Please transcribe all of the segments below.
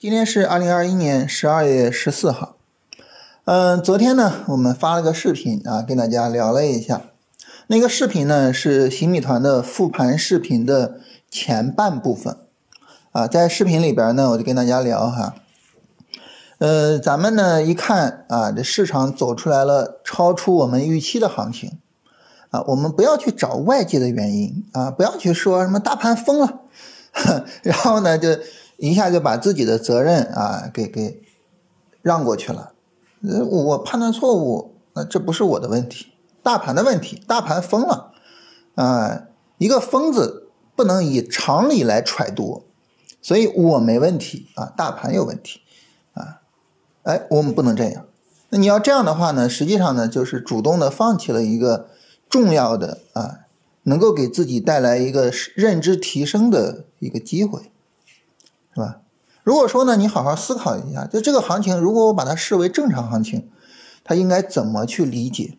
今天是二零二一年十二月十四号。嗯，昨天呢，我们发了个视频啊，跟大家聊了一下。那个视频呢，是新米团的复盘视频的前半部分啊。在视频里边呢，我就跟大家聊哈。呃，咱们呢一看啊，这市场走出来了超出我们预期的行情啊，我们不要去找外界的原因啊，不要去说什么大盘疯了，然后呢就。一下就把自己的责任啊给给让过去了，我判断错误，那这不是我的问题，大盘的问题，大盘疯了，啊，一个疯子不能以常理来揣度，所以我没问题啊，大盘有问题，啊，哎，我们不能这样，那你要这样的话呢，实际上呢就是主动的放弃了一个重要的啊，能够给自己带来一个认知提升的一个机会。是吧？如果说呢，你好好思考一下，就这个行情，如果我把它视为正常行情，它应该怎么去理解？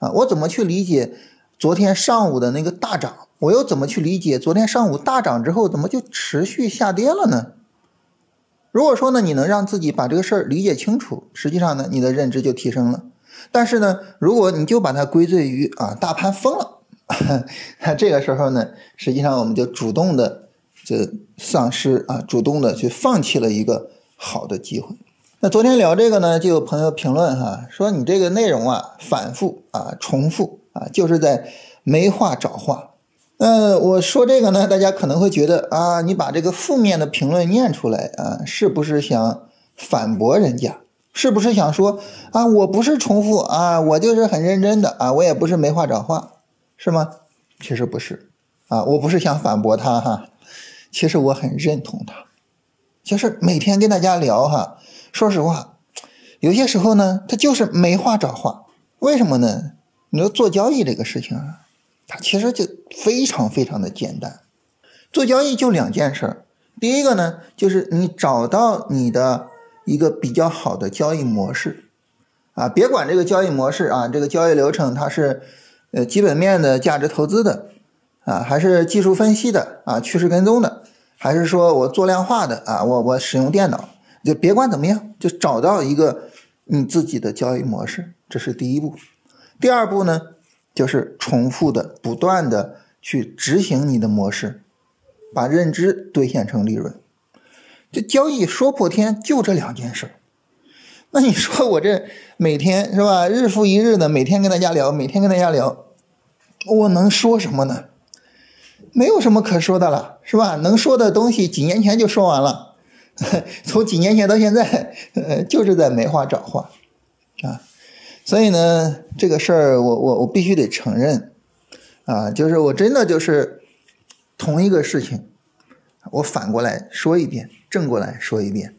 啊，我怎么去理解昨天上午的那个大涨？我又怎么去理解昨天上午大涨之后怎么就持续下跌了呢？如果说呢，你能让自己把这个事儿理解清楚，实际上呢，你的认知就提升了。但是呢，如果你就把它归罪于啊，大盘疯了，那 这个时候呢，实际上我们就主动的。这丧失啊，主动的去放弃了一个好的机会。那昨天聊这个呢，就有朋友评论哈，说你这个内容啊，反复啊，重复啊，就是在没话找话。呃，我说这个呢，大家可能会觉得啊，你把这个负面的评论念出来啊，是不是想反驳人家？是不是想说啊，我不是重复啊，我就是很认真的啊，我也不是没话找话，是吗？其实不是啊，我不是想反驳他哈。其实我很认同他，就是每天跟大家聊哈。说实话，有些时候呢，他就是没话找话。为什么呢？你说做交易这个事情啊，它其实就非常非常的简单。做交易就两件事儿。第一个呢，就是你找到你的一个比较好的交易模式啊，别管这个交易模式啊，这个交易流程它是呃基本面的价值投资的。啊，还是技术分析的啊，趋势跟踪的，还是说我做量化的啊，我我使用电脑，就别管怎么样，就找到一个你自己的交易模式，这是第一步。第二步呢，就是重复的、不断的去执行你的模式，把认知兑现成利润。这交易说破天就这两件事儿。那你说我这每天是吧，日复一日的每天跟大家聊，每天跟大家聊，我能说什么呢？没有什么可说的了，是吧？能说的东西几年前就说完了，从几年前到现在，呃，就是在没话找话，啊，所以呢，这个事儿我我我必须得承认，啊，就是我真的就是同一个事情，我反过来说一遍，正过来说一遍，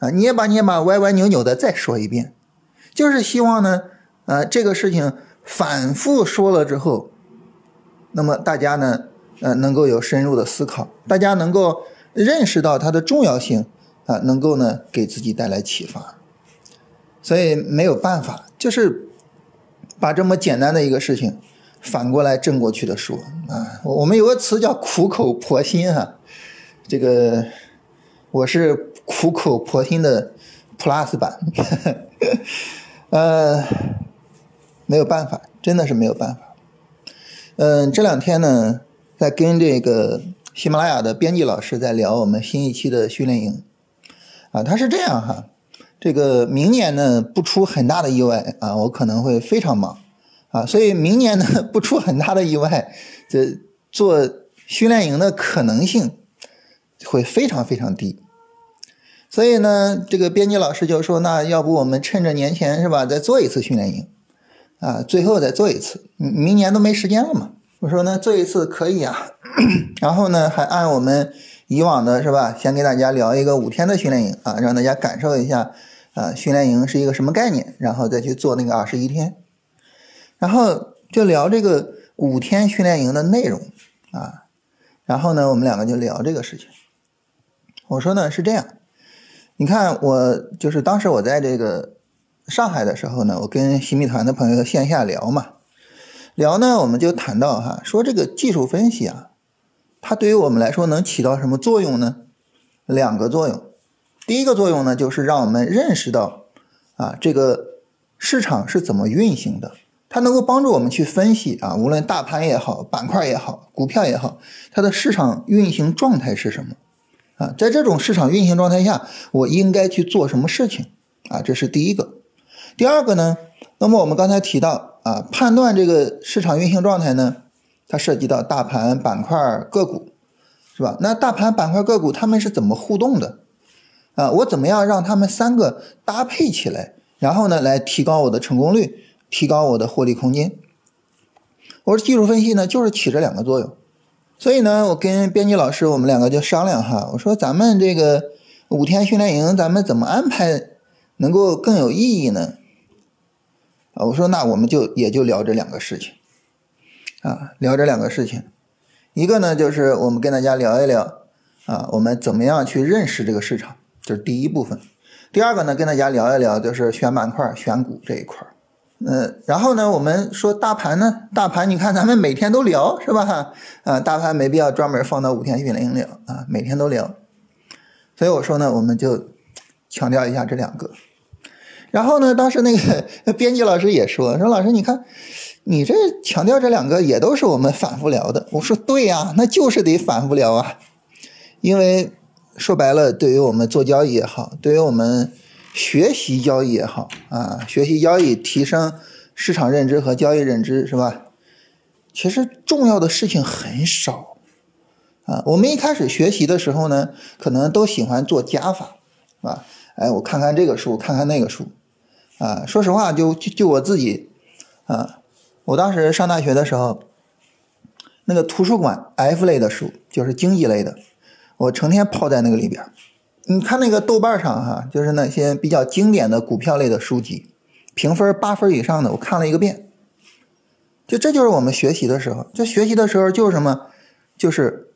啊，捏吧捏吧，歪歪扭扭的再说一遍，就是希望呢，啊，这个事情反复说了之后，那么大家呢？呃，能够有深入的思考，大家能够认识到它的重要性啊，能够呢给自己带来启发，所以没有办法，就是把这么简单的一个事情反过来正过去的说啊。我我们有个词叫苦口婆心哈，这个我是苦口婆心的 Plus 版，呃，没有办法，真的是没有办法。嗯，这两天呢。在跟这个喜马拉雅的编辑老师在聊我们新一期的训练营，啊，他是这样哈，这个明年呢不出很大的意外啊，我可能会非常忙。啊，所以明年呢不出很大的意外，这做训练营的可能性会非常非常低，所以呢，这个编辑老师就说，那要不我们趁着年前是吧，再做一次训练营。啊，最后再做一次，明年都没时间了嘛。我说呢，这一次可以啊，然后呢，还按我们以往的是吧，先给大家聊一个五天的训练营啊，让大家感受一下啊，训练营是一个什么概念，然后再去做那个二十一天，然后就聊这个五天训练营的内容啊，然后呢，我们两个就聊这个事情。我说呢是这样，你看我就是当时我在这个上海的时候呢，我跟新米团的朋友线下聊嘛。聊呢，我们就谈到哈，说这个技术分析啊，它对于我们来说能起到什么作用呢？两个作用第一个作用呢，就是让我们认识到啊这个市场是怎么运行的，它能够帮助我们去分析啊，无论大盘也好，板块也好，股票也好，它的市场运行状态是什么啊？在这种市场运行状态下，我应该去做什么事情啊？这是第一个。第二个呢，那么我们刚才提到啊，判断这个市场运行状态呢，它涉及到大盘、板块、个股。是吧？那大盘板块个股他们是怎么互动的？啊，我怎么样让他们三个搭配起来，然后呢来提高我的成功率，提高我的获利空间？我说技术分析呢就是起这两个作用。所以呢，我跟编辑老师我们两个就商量哈，我说咱们这个五天训练营咱们怎么安排能够更有意义呢？我说那我们就也就聊这两个事情，啊，聊这两个事情。一个呢，就是我们跟大家聊一聊啊，我们怎么样去认识这个市场，这是第一部分。第二个呢，跟大家聊一聊就是选板块、选股这一块儿。嗯，然后呢，我们说大盘呢，大盘你看咱们每天都聊是吧？啊，大盘没必要专门放到五天训练营聊啊，每天都聊。所以我说呢，我们就强调一下这两个。然后呢，当时那个编辑老师也说说老师你看。你这强调这两个也都是我们反复聊的。我说对呀，那就是得反复聊啊，因为说白了，对于我们做交易也好，对于我们学习交易也好啊，学习交易提升市场认知和交易认知是吧？其实重要的事情很少啊。我们一开始学习的时候呢，可能都喜欢做加法啊，哎，我看看这个数，看看那个数啊。说实话，就就就我自己啊。我当时上大学的时候，那个图书馆 F 类的书就是经济类的，我成天泡在那个里边。你看那个豆瓣上哈，就是那些比较经典的股票类的书籍，评分八分以上的，我看了一个遍。就这就是我们学习的时候，就学习的时候就是什么，就是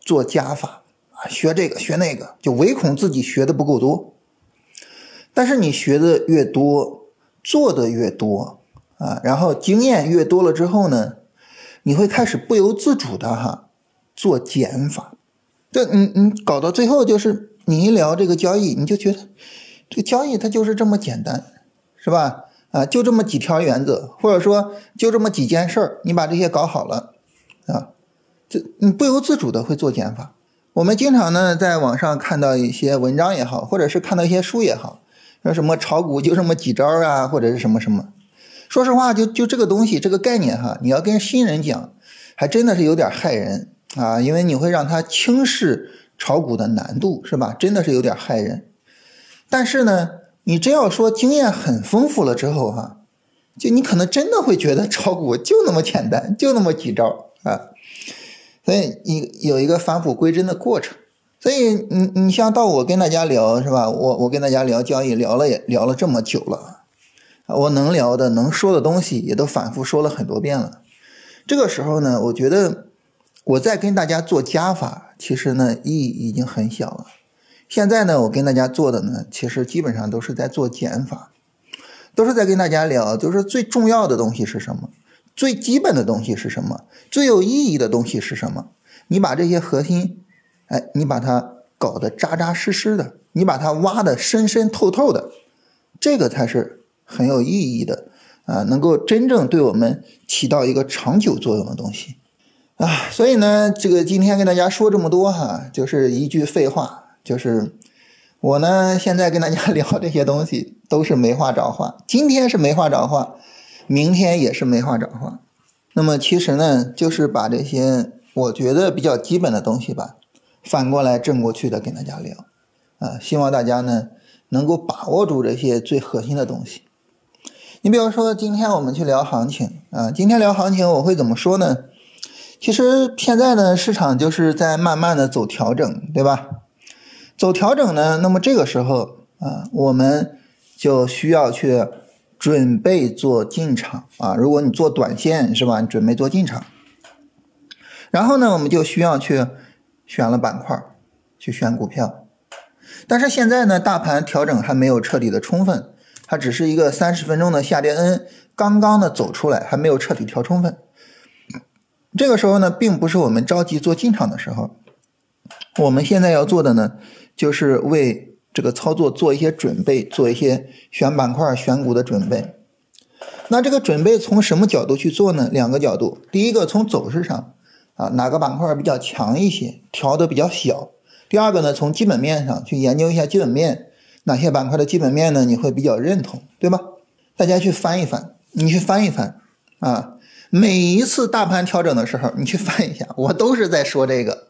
做加法啊，学这个学那个，就唯恐自己学的不够多。但是你学的越多，做的越多。啊，然后经验越多了之后呢，你会开始不由自主的哈做减法，这你你搞到最后就是你一聊这个交易，你就觉得这个交易它就是这么简单，是吧？啊，就这么几条原则，或者说就这么几件事儿，你把这些搞好了啊，这你不由自主的会做减法。我们经常呢在网上看到一些文章也好，或者是看到一些书也好，说什么炒股就这么几招啊，或者是什么什么。说实话，就就这个东西，这个概念哈，你要跟新人讲，还真的是有点害人啊，因为你会让他轻视炒股的难度，是吧？真的是有点害人。但是呢，你真要说经验很丰富了之后哈，就你可能真的会觉得炒股就那么简单，就那么几招啊。所以你有一个返璞归真的过程。所以你你像到我跟大家聊是吧？我我跟大家聊交易，聊了也聊了这么久了。我能聊的、能说的东西也都反复说了很多遍了。这个时候呢，我觉得我在跟大家做加法，其实呢意义已经很小了。现在呢，我跟大家做的呢，其实基本上都是在做减法，都是在跟大家聊，就是最重要的东西是什么，最基本的东西是什么，最有意义的东西是什么。你把这些核心，哎，你把它搞得扎扎实实的，你把它挖得深深透透的，这个才是。很有意义的啊，能够真正对我们起到一个长久作用的东西啊，所以呢，这个今天跟大家说这么多哈，就是一句废话，就是我呢现在跟大家 聊这些东西都是没话找话，今天是没话找话，明天也是没话找话。那么其实呢，就是把这些我觉得比较基本的东西吧，反过来正过去的跟大家聊啊，希望大家呢能够把握住这些最核心的东西。你比如说，今天我们去聊行情啊，今天聊行情，我会怎么说呢？其实现在呢，市场就是在慢慢的走调整，对吧？走调整呢，那么这个时候啊，我们就需要去准备做进场啊。如果你做短线是吧？你准备做进场，然后呢，我们就需要去选了板块，去选股票。但是现在呢，大盘调整还没有彻底的充分。它只是一个三十分钟的下跌 N，刚刚的走出来，还没有彻底调充分。这个时候呢，并不是我们着急做进场的时候。我们现在要做的呢，就是为这个操作做一些准备，做一些选板块、选股的准备。那这个准备从什么角度去做呢？两个角度，第一个从走势上啊，哪个板块比较强一些，调的比较小；第二个呢，从基本面上去研究一下基本面，哪些板块的基本面呢？你会比较认同，对吧？大家去翻一翻，你去翻一翻啊，每一次大盘调整的时候，你去翻一下，我都是在说这个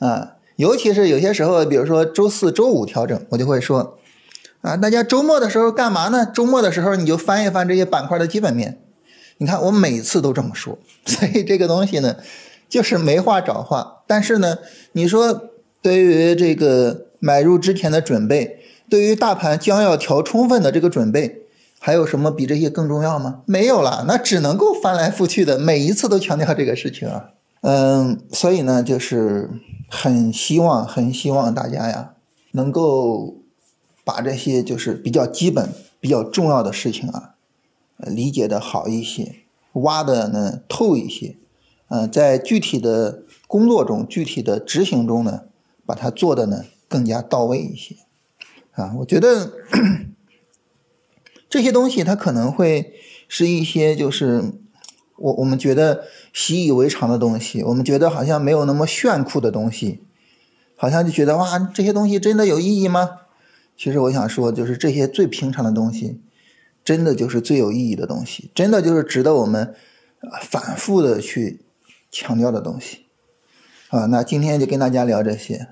啊，尤其是有些时候，比如说周四周五调整，我就会说。啊，大家周末的时候干嘛呢？周末的时候你就翻一翻这些板块的基本面。你看我每次都这么说，所以这个东西呢，就是没话找话。但是呢，你说对于这个买入之前的准备，对于大盘将要调充分的这个准备，还有什么比这些更重要吗？没有了，那只能够翻来覆去的，每一次都强调这个事情啊。嗯，所以呢，就是很希望，很希望大家呀，能够。把这些就是比较基本、比较重要的事情啊，理解的好一些，挖的呢透一些，嗯，在具体的工作中、具体的执行中呢，把它做的呢更加到位一些，啊，我觉得这些东西它可能会是一些就是我我们觉得习以为常的东西，我们觉得好像没有那么炫酷的东西，好像就觉得哇，这些东西真的有意义吗？其实我想说，就是这些最平常的东西，真的就是最有意义的东西，真的就是值得我们反复的去强调的东西。啊，那今天就跟大家聊这些